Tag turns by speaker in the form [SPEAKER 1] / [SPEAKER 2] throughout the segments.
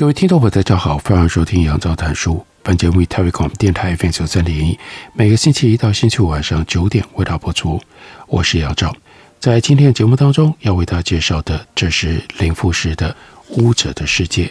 [SPEAKER 1] 各位听众朋友，大家好，欢迎收听杨照谈书。本节目以台北广播电台 FM 九三点一，每个星期一到星期五晚上九点为大家播出。我是杨照，在今天的节目当中要为大家介绍的，这是林富士的《巫者的世界》。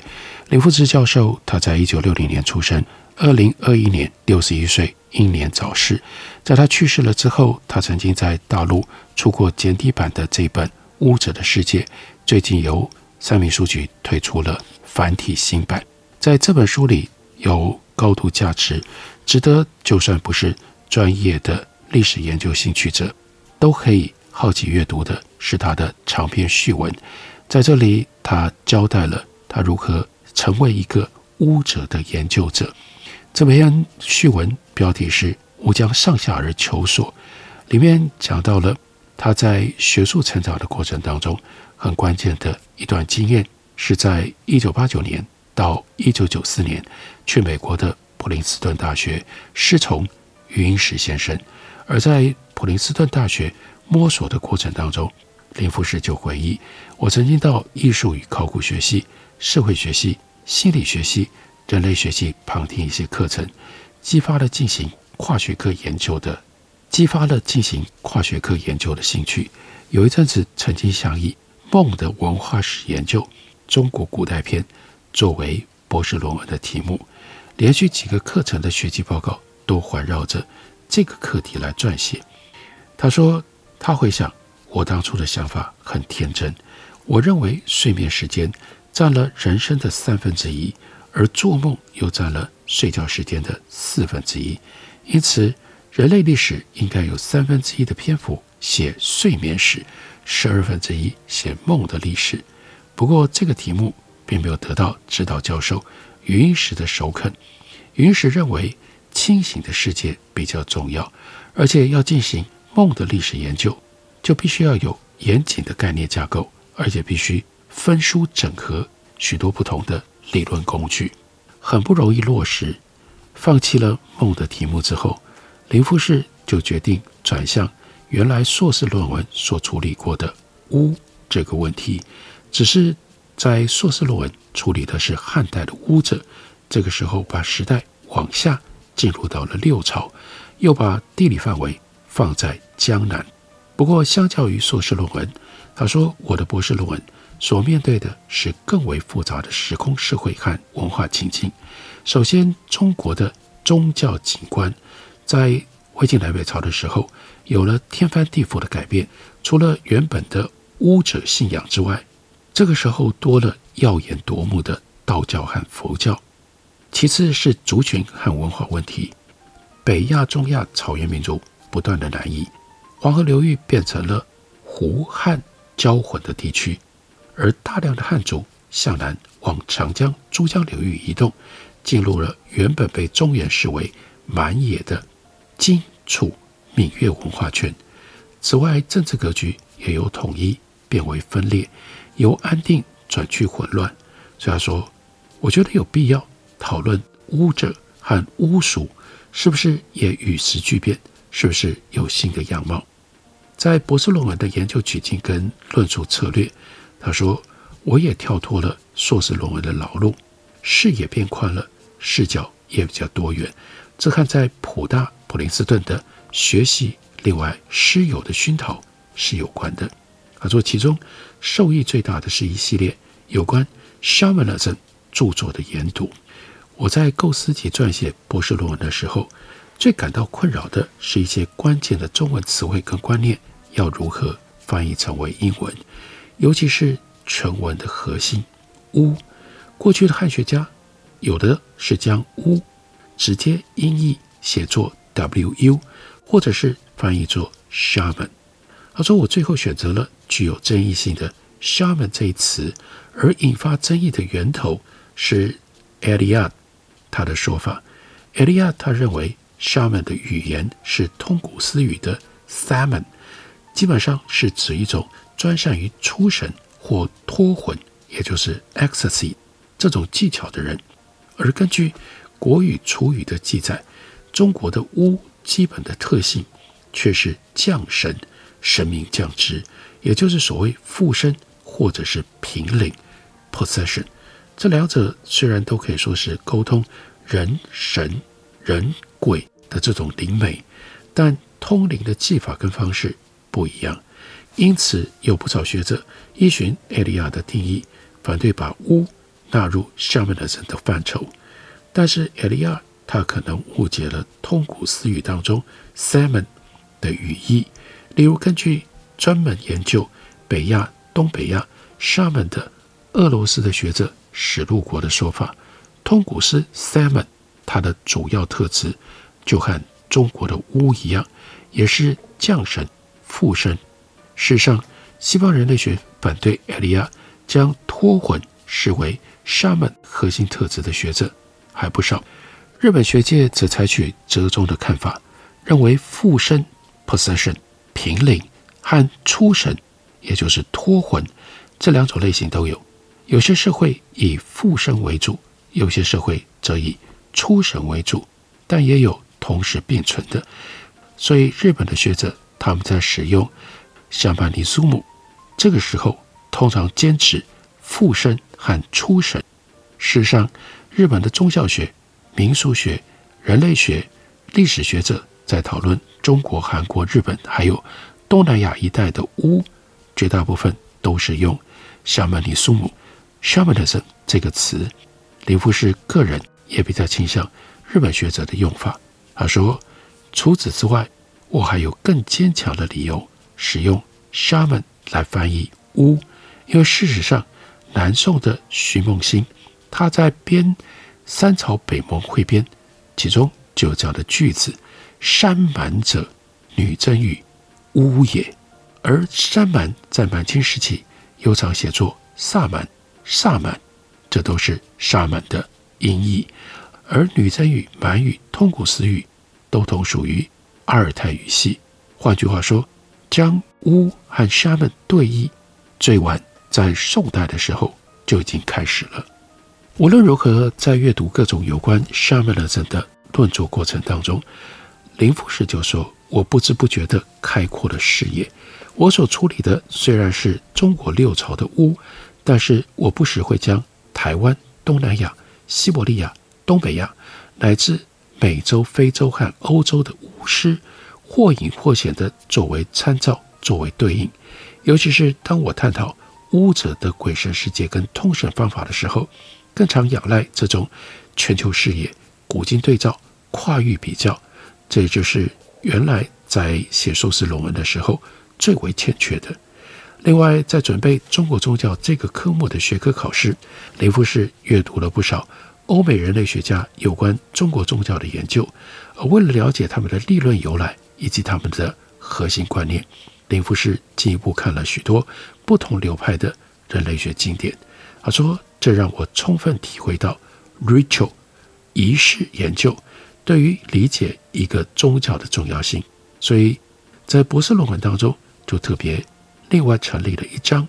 [SPEAKER 1] 林富士教授，他在一九六零年出生，二零二一年六十一岁，英年早逝。在他去世了之后，他曾经在大陆出过简体版的这本《巫者的世界》，最近由三民书局推出了。繁体新版，在这本书里有高度价值，值得就算不是专业的历史研究兴趣者，都可以好奇阅读的，是他的长篇序文。在这里，他交代了他如何成为一个巫者的研究者。这篇序文标题是“吾将上下而求索”，里面讲到了他在学术成长的过程当中很关键的一段经验。是在一九八九年到一九九四年去美国的普林斯顿大学师从余英时先生，而在普林斯顿大学摸索的过程当中，林富士就回忆：我曾经到艺术与考古学系、社会学系、心理学系、人类学系旁听一些课程，激发了进行跨学科研究的，激发了进行跨学科研究的兴趣。有一阵子曾经想以梦的文化史研究。中国古代篇作为博士论文的题目，连续几个课程的学习报告都环绕着这个课题来撰写。他说：“他回想我当初的想法很天真，我认为睡眠时间占了人生的三分之一，而做梦又占了睡觉时间的四分之一，因此人类历史应该有三分之一的篇幅写睡眠史，十二分之一写梦的历史。”不过，这个题目并没有得到指导教授余英时的首肯。余英时认为，清醒的世界比较重要，而且要进行梦的历史研究，就必须要有严谨的概念架构，而且必须分书整合许多不同的理论工具，很不容易落实。放弃了梦的题目之后，林富士就决定转向原来硕士论文所处理过的巫这个问题。只是在硕士论文处理的是汉代的巫者，这个时候把时代往下进入到了六朝，又把地理范围放在江南。不过，相较于硕士论文，他说我的博士论文所面对的是更为复杂的时空、社会和文化情境。首先，中国的宗教景观在魏晋南北朝的时候有了天翻地覆的改变，除了原本的巫者信仰之外，这个时候多了耀眼夺目的道教和佛教，其次是族群和文化问题。北亚、中亚草原民族不断的南移，黄河流域变成了胡汉交混的地区，而大量的汉族向南往长江、珠江流域移动，进入了原本被中原视为蛮野的荆楚闽越文化圈。此外，政治格局也有统一变为分裂。由安定转去混乱，所以他说：“我觉得有必要讨论巫者和巫术是不是也与时俱变，是不是有新的样貌。”在博士论文的研究取径跟论述策略，他说：“我也跳脱了硕士论文的老路，视野变宽了，视角也比较多元。这和在普大普林斯顿的学习，另外师友的熏陶是有关的。”他说，其中受益最大的是一系列有关 Shamanism 著作的研读。我在构思及撰写博士论文的时候，最感到困扰的是一些关键的中文词汇跟观念要如何翻译成为英文，尤其是全文的核心“巫”。过去的汉学家有的是将“巫”直接音译写作 “wu”，或者是翻译作 “shaman”。他说：“我最后选择了具有争议性的 ‘shaman’ 这一词，而引发争议的源头是 e l i a 他的说法。e l i a 他认为 ‘shaman’ 的语言是通古斯语的 ‘saman’，基本上是指一种专善于出神或脱魂，也就是 ecstasy 这种技巧的人。而根据国语、楚语的记载，中国的巫基本的特性却是降神。”神明降职，也就是所谓附身或者是平灵 （possession）。这两者虽然都可以说是沟通人神、人鬼的这种灵媒，但通灵的技法跟方式不一样。因此，有不少学者依循艾利亚的定义，反对把巫纳入 shamanism 的范畴。但是，艾利亚他可能误解了通古斯语当中 “saman” 的语义。例如，根据专门研究北亚、东北亚沙门的俄罗斯的学者史路国的说法，通古斯 （Saman） 它的主要特质就和中国的巫一样，也是降神附身。事实上，西方人类学反对艾利亚将脱魂视为沙门核心特质的学者还不少。日本学界则采取折中的看法，认为附身 （possession）。凭灵和出神，也就是脱魂，这两种类型都有。有些社会以附身为主，有些社会则以出神为主，但也有同时并存的。所以，日本的学者他们在使用シャマニズム这个时候，通常坚持附身和出神。事实上，日本的宗教学、民俗学、人类学、历史学者在讨论。中国、韩国、日本还有 东南亚一带的巫，绝大部分都是用“夏曼尼苏姆 ”（shamanism） 这个词。林富士个人也比较倾向日本学者的用法。他说：“除此之外，我还有更坚强的理由使用 ‘shaman’ 来翻译巫，因为事实上，南宋的徐梦心他在编《三朝北盟汇编》，其中就有这样的句子。”山蛮者，女真语，巫也。而山蛮在满清时期又常写作萨满、萨满，这都是萨满的音译。而女真语、满语、通古斯语都同属于阿尔泰语系。换句话说，将乌和沙满对译，最晚在宋代的时候就已经开始了。无论如何，在阅读各种有关沙满人的论著过程当中，林富士就说：“我不知不觉地开阔了视野。我所处理的虽然是中国六朝的巫，但是我不时会将台湾、东南亚、西伯利亚、东北亚乃至美洲、非洲和欧洲的巫师，或隐或显地作为参照、作为对应。尤其是当我探讨巫者的鬼神世界跟通神方法的时候，更常仰赖这种全球视野、古今对照、跨域比较。”这也就是原来在写硕士论文的时候最为欠缺的。另外，在准备中国宗教这个科目的学科考试，林富士阅读了不少欧美人类学家有关中国宗教的研究。而为了了解他们的理论由来以及他们的核心观念，林富士进一步看了许多不同流派的人类学经典。他说：“这让我充分体会到 ritual 仪式研究。”对于理解一个宗教的重要性，所以在博士论文当中就特别另外成立了一章，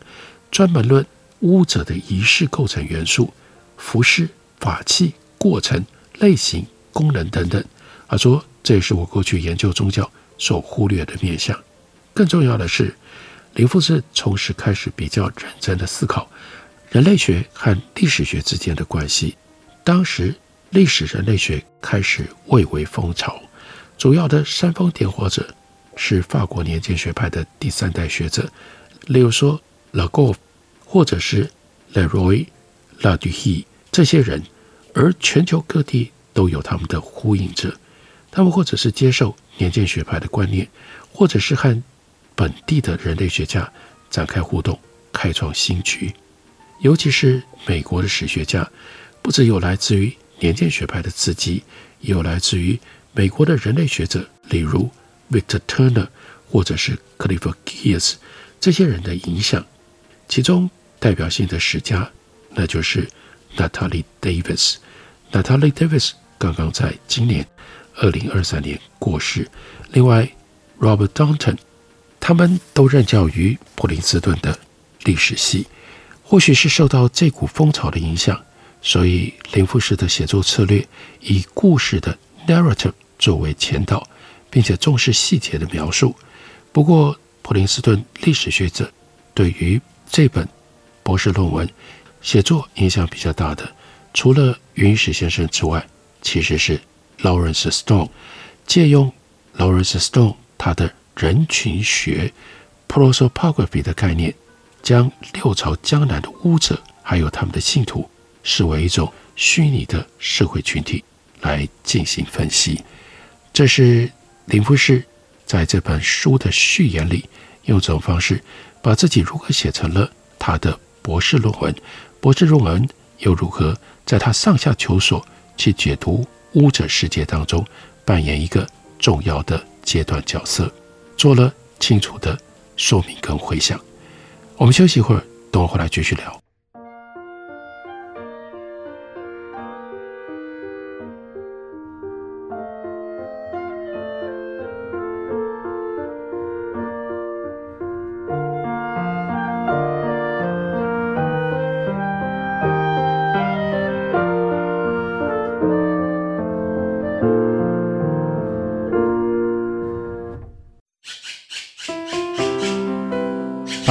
[SPEAKER 1] 专门论巫者的仪式构成元素、服饰、法器、过程、类型、功能等等。他说，这也是我过去研究宗教所忽略的面向。更重要的是，林富士从时开始比较认真的思考人类学和历史学之间的关系。当时。历史人类学开始蔚为风潮，主要的煽风点火者是法国年鉴学派的第三代学者，例如说拉戈夫，或者是雷罗伊、拉杜希这些人，而全球各地都有他们的呼应者，他们或者是接受年鉴学派的观念，或者是和本地的人类学家展开互动，开创新局，尤其是美国的史学家，不只有来自于。年鉴学派的刺激，也有来自于美国的人类学者，例如 Victor Turner，或者是 Clifford Geertz 这些人的影响，其中代表性的十佳，那就是 Natalie Davis。Natalie Davis 刚刚在今年二零二三年过世。另外，Robert Dunton，他们都任教于普林斯顿的历史系。或许是受到这股风潮的影响，所以林富士的写作策略以故事的 narrative 作为前导，并且重视细节的描述。不过，普林斯顿历史学者对于这本博士论文写作影响比较大的，除了云史先生之外，其实是 Lawrence Stone。借用 Lawrence Stone 他的人群学 prosopography 的概念，将六朝江南的巫者还有他们的信徒视为一种虚拟的社会群体来进行分析。这是林富士。在这本书的序言里，用这种方式把自己如何写成了他的博士论文，博士论文又如何在他上下求索去解读巫者世界当中扮演一个重要的阶段角色，做了清楚的说明跟回想。我们休息一会儿，等我回来继续聊。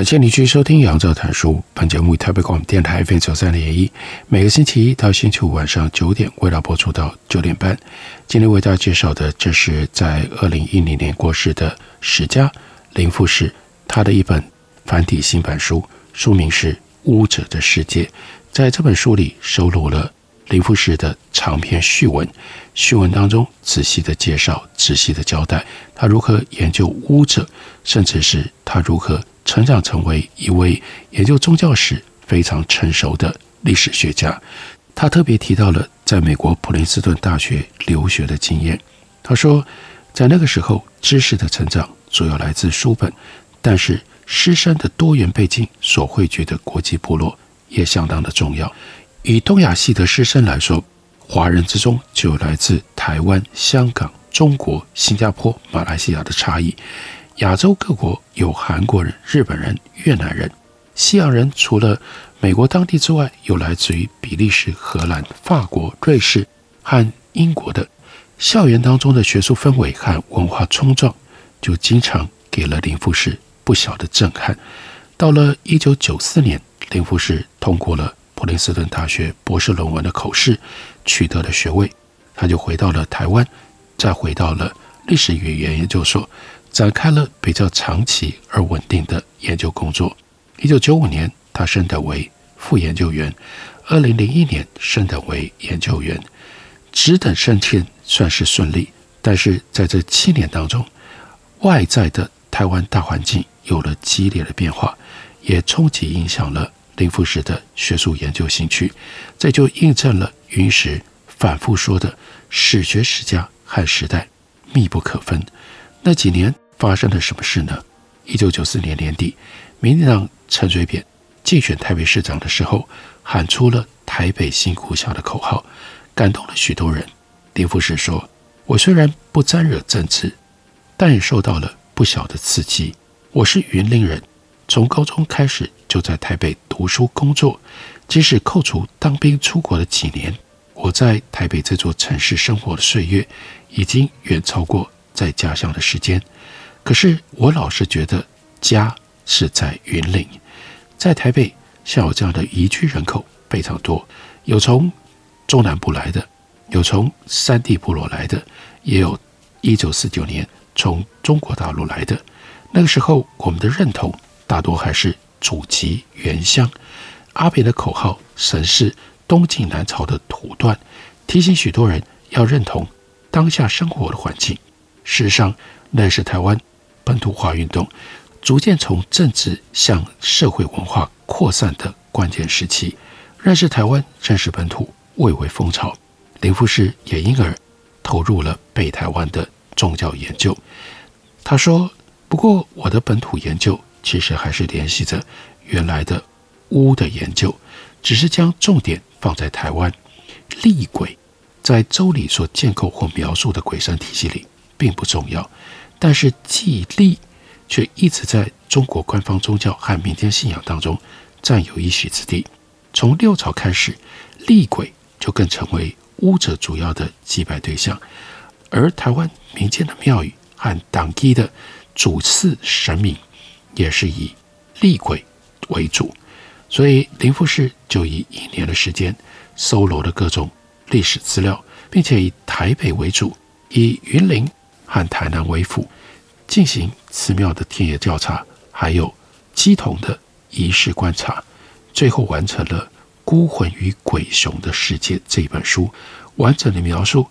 [SPEAKER 1] 感谢你继续收听《杨照谈书》。本节目以台北广播电台 FM 九三点一，每个星期一到星期五晚上九点，为大家播出到九点半。今天为大家介绍的，这是在二零一零年过世的史家林富士，他的一本繁体新版书，书名是《巫者的世界》。在这本书里，收录了林富士的长篇序文，序文当中仔细的介绍、仔细的交代他如何研究巫者，甚至是他如何。成长成为一位研究宗教史非常成熟的历史学家，他特别提到了在美国普林斯顿大学留学的经验。他说，在那个时候，知识的成长主要来自书本，但是师生的多元背景所汇聚的国际部落也相当的重要。以东亚系的师生来说，华人之中就有来自台湾、香港、中国、新加坡、马来西亚的差异。亚洲各国有韩国人、日本人、越南人，西洋人除了美国当地之外，有来自于比利时、荷兰、法国、瑞士和英国的。校园当中的学术氛围和文化冲撞，就经常给了林富士不小的震撼。到了一九九四年，林富士通过了普林斯顿大学博士论文的口试，取得了学位，他就回到了台湾，再回到了历史语言研究所。展开了比较长期而稳定的研究工作。一九九五年，他升等为副研究员；二零零一年，升等为研究员。职等升迁算是顺利，但是在这七年当中，外在的台湾大环境有了激烈的变化，也冲击影响了林富士的学术研究兴趣，这就印证了云石反复说的“史学史家和时代密不可分”。那几年发生了什么事呢？一九九四年年底，民进党陈水扁竞选台北市长的时候，喊出了“台北新故乡”的口号，感动了许多人。林富士说：“我虽然不沾惹政治，但也受到了不小的刺激。我是云林人，从高中开始就在台北读书工作。即使扣除当兵出国的几年，我在台北这座城市生活的岁月，已经远超过在家乡的时间。可是我老是觉得家是在云林，在台北，像我这样的移居人口非常多，有从中南部来的。”有从山地部落来的，也有一九四九年从中国大陆来的。那个时候，我们的认同大多还是祖籍原乡。阿扁的口号神是东晋南朝的土断，提醒许多人要认同当下生活的环境。事实上，那是台湾本土化运动逐渐从政治向社会文化扩散的关键时期。认识台湾，认识本土，蔚为风潮。林富士也因而投入了北台湾的宗教研究。他说：“不过我的本土研究其实还是联系着原来的巫的研究，只是将重点放在台湾。厉鬼在周礼所建构或描述的鬼神体系里并不重要，但是祭厉却一直在中国官方宗教和民间信仰当中占有一席之地。从六朝开始，厉鬼就更成为。”巫者主要的祭拜对象，而台湾民间的庙宇和当地的主祀神明也是以厉鬼为主，所以林富士就以一年的时间搜罗了各种历史资料，并且以台北为主，以云林和台南为辅，进行寺庙的田野调查，还有乩童的仪式观察，最后完成了。《孤魂与鬼雄的世界》这本书，完整的描述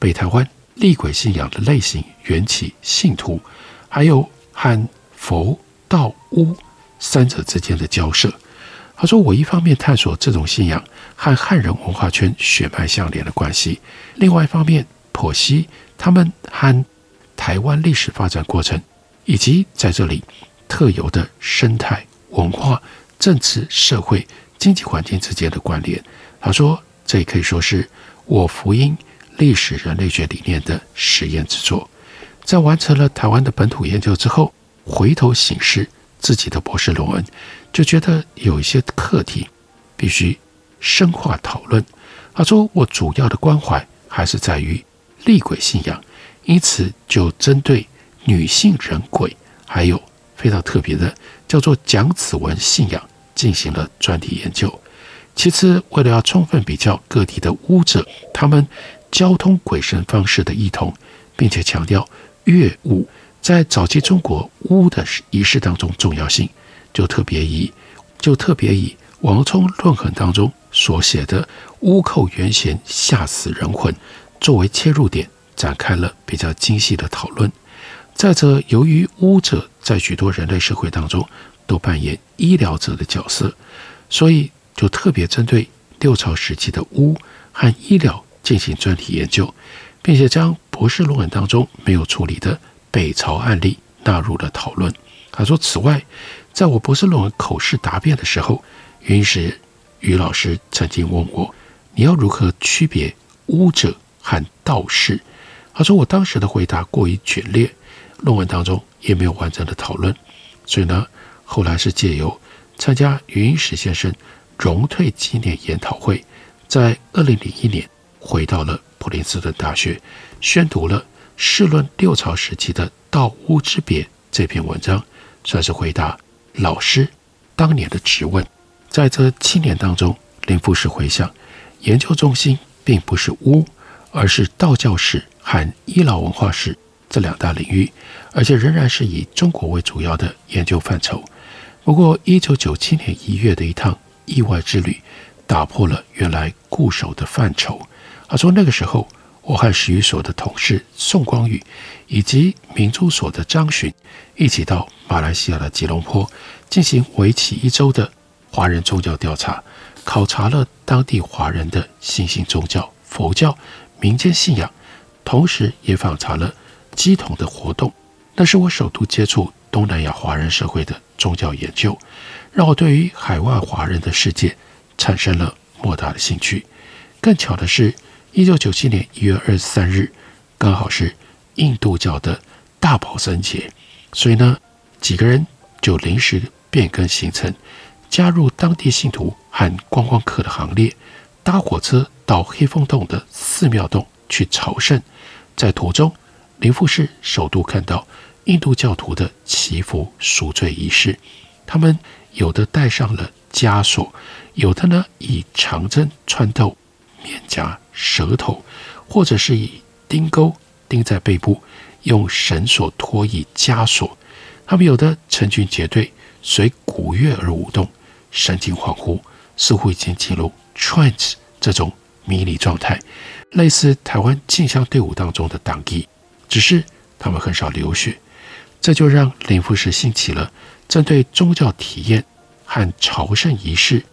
[SPEAKER 1] 北台湾厉鬼信仰的类型、缘起、信徒，还有和佛道巫三者之间的交涉。他说：“我一方面探索这种信仰和汉人文化圈血脉相连的关系，另外一方面剖析他们和台湾历史发展过程，以及在这里特有的生态、文化、政治、社会。”经济环境之间的关联，他说，这也可以说是我福音历史人类学理念的实验之作。在完成了台湾的本土研究之后，回头醒视自己的博士论文，就觉得有一些课题必须深化讨论。他说，我主要的关怀还是在于厉鬼信仰，因此就针对女性人鬼，还有非常特别的叫做蒋子文信仰。进行了专题研究。其次，为了要充分比较各地的巫者他们交通鬼神方式的异同，并且强调乐巫在早期中国巫的仪式当中重要性，就特别以就特别以王充论衡当中所写的“巫叩元弦吓死人魂”作为切入点，展开了比较精细的讨论。再者，由于巫者在许多人类社会当中，都扮演医疗者的角色，所以就特别针对六朝时期的巫和医疗进行专题研究，并且将博士论文当中没有处理的北朝案例纳入了讨论。他说：“此外，在我博士论文口试答辩的时候，云石于老师曾经问我，你要如何区别巫者和道士？”他说：“我当时的回答过于简略，论文当中也没有完整的讨论，所以呢。”后来是借由参加云石先生荣退纪念研讨会，在二零零一年回到了普林斯顿大学，宣读了《试论六朝时期的道巫之别》这篇文章，算是回答老师当年的质问。在这七年当中，林富士回想，研究中心并不是巫，而是道教史和医疗文化史这两大领域，而且仍然是以中国为主要的研究范畴。不过，一九九七年一月的一趟意外之旅，打破了原来固守的范畴。他说，那个时候，我和史语所的同事宋光宇，以及明珠所的张巡，一起到马来西亚的吉隆坡，进行为期一周的华人宗教调查，考察了当地华人的新兴宗教佛教民间信仰，同时也访查了基统的活动。那是我首度接触东南亚华人社会的宗教研究，让我对于海外华人的世界产生了莫大的兴趣。更巧的是，一九九七年一月二十三日，刚好是印度教的大宝生节，所以呢，几个人就临时变更行程，加入当地信徒和观光客的行列，搭火车到黑风洞的寺庙洞去朝圣。在途中，林富士首度看到印度教徒的祈福赎罪仪式，他们有的戴上了枷锁，有的呢以长针穿透面颊、舌头，或者是以钉钩钉在背部，用绳索托以枷锁。他们有的成群结队，随鼓乐而舞动，神情恍惚，似乎已经进入 trance 这种迷离状态，类似台湾进香队伍当中的党义，只是他们很少流血。这就让林富士兴起了针对宗教体验和朝圣仪式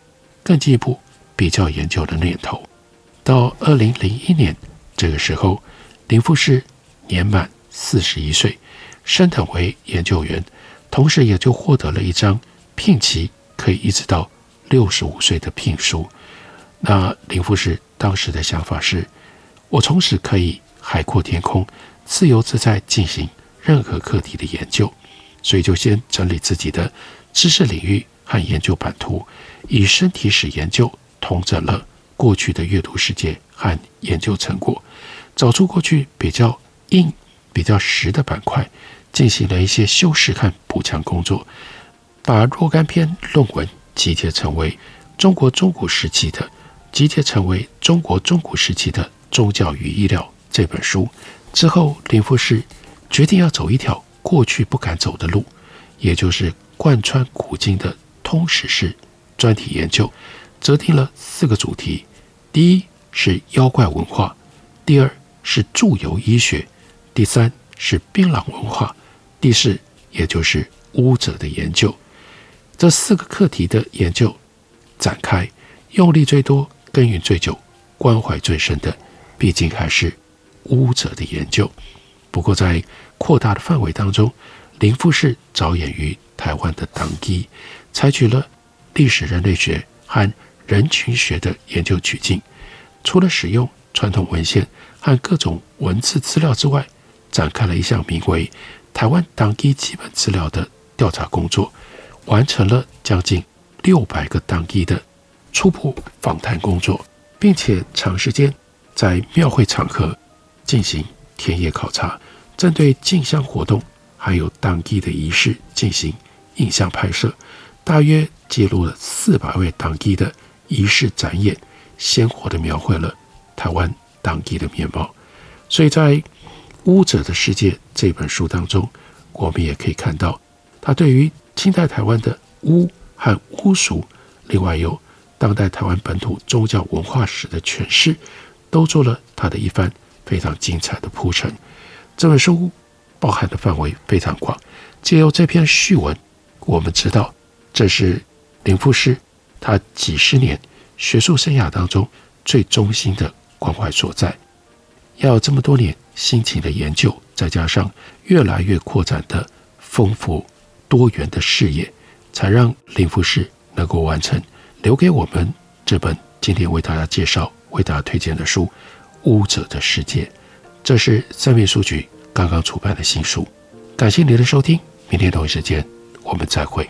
[SPEAKER 1] 更进一步比较研究的念头。到二零零一年这个时候，林富士年满四十一岁，升等为研究员，同时也就获得了一张聘期可以一直到六十五岁的聘书。那林富士当时的想法是：我从此可以海阔天空，自由自在进行。任何课题的研究，所以就先整理自己的知识领域和研究版图，以身体史研究统整了过去的阅读世界和研究成果，找出过去比较硬、比较实的板块，进行了一些修饰和补强工作，把若干篇论文集结成为中国中古时期的集结成为中国中古时期的宗教与医疗这本书之后，林富士。决定要走一条过去不敢走的路，也就是贯穿古今的通史式专题研究，择定了四个主题：第一是妖怪文化，第二是祝由医学，第三是槟榔文化，第四也就是巫者的研究。这四个课题的研究展开，用力最多、耕耘最久、关怀最深的，毕竟还是巫者的研究。不过，在扩大的范围当中，林富士着眼于台湾的当机，采取了历史人类学和人群学的研究取径。除了使用传统文献和各种文字资料之外，展开了一项名为“台湾当机基本资料”的调查工作，完成了将近六百个当机的初步访谈工作，并且长时间在庙会场合进行。田野考察，针对进香活动还有当地的仪式进行影像拍摄，大约记录了四百位当地的仪式展演，鲜活地描绘了台湾当地的面貌。所以在《巫者的世界》这本书当中，我们也可以看到，他对于清代台湾的巫和巫俗，另外有当代台湾本土宗教文化史的诠释，都做了他的一番。非常精彩的铺陈，这本书包含的范围非常广。借由这篇序文，我们知道这是林富士他几十年学术生涯当中最中心的关怀所在。要这么多年辛勤的研究，再加上越来越扩展的丰富多元的视野，才让林富士能够完成留给我们这本今天为大家介绍、为大家推荐的书。巫者的世界，这是三民书局刚刚出版的新书。感谢您的收听，明天同一时间我们再
[SPEAKER 2] 会。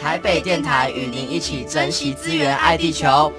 [SPEAKER 2] 台北电台与您一起珍惜资源，爱地球。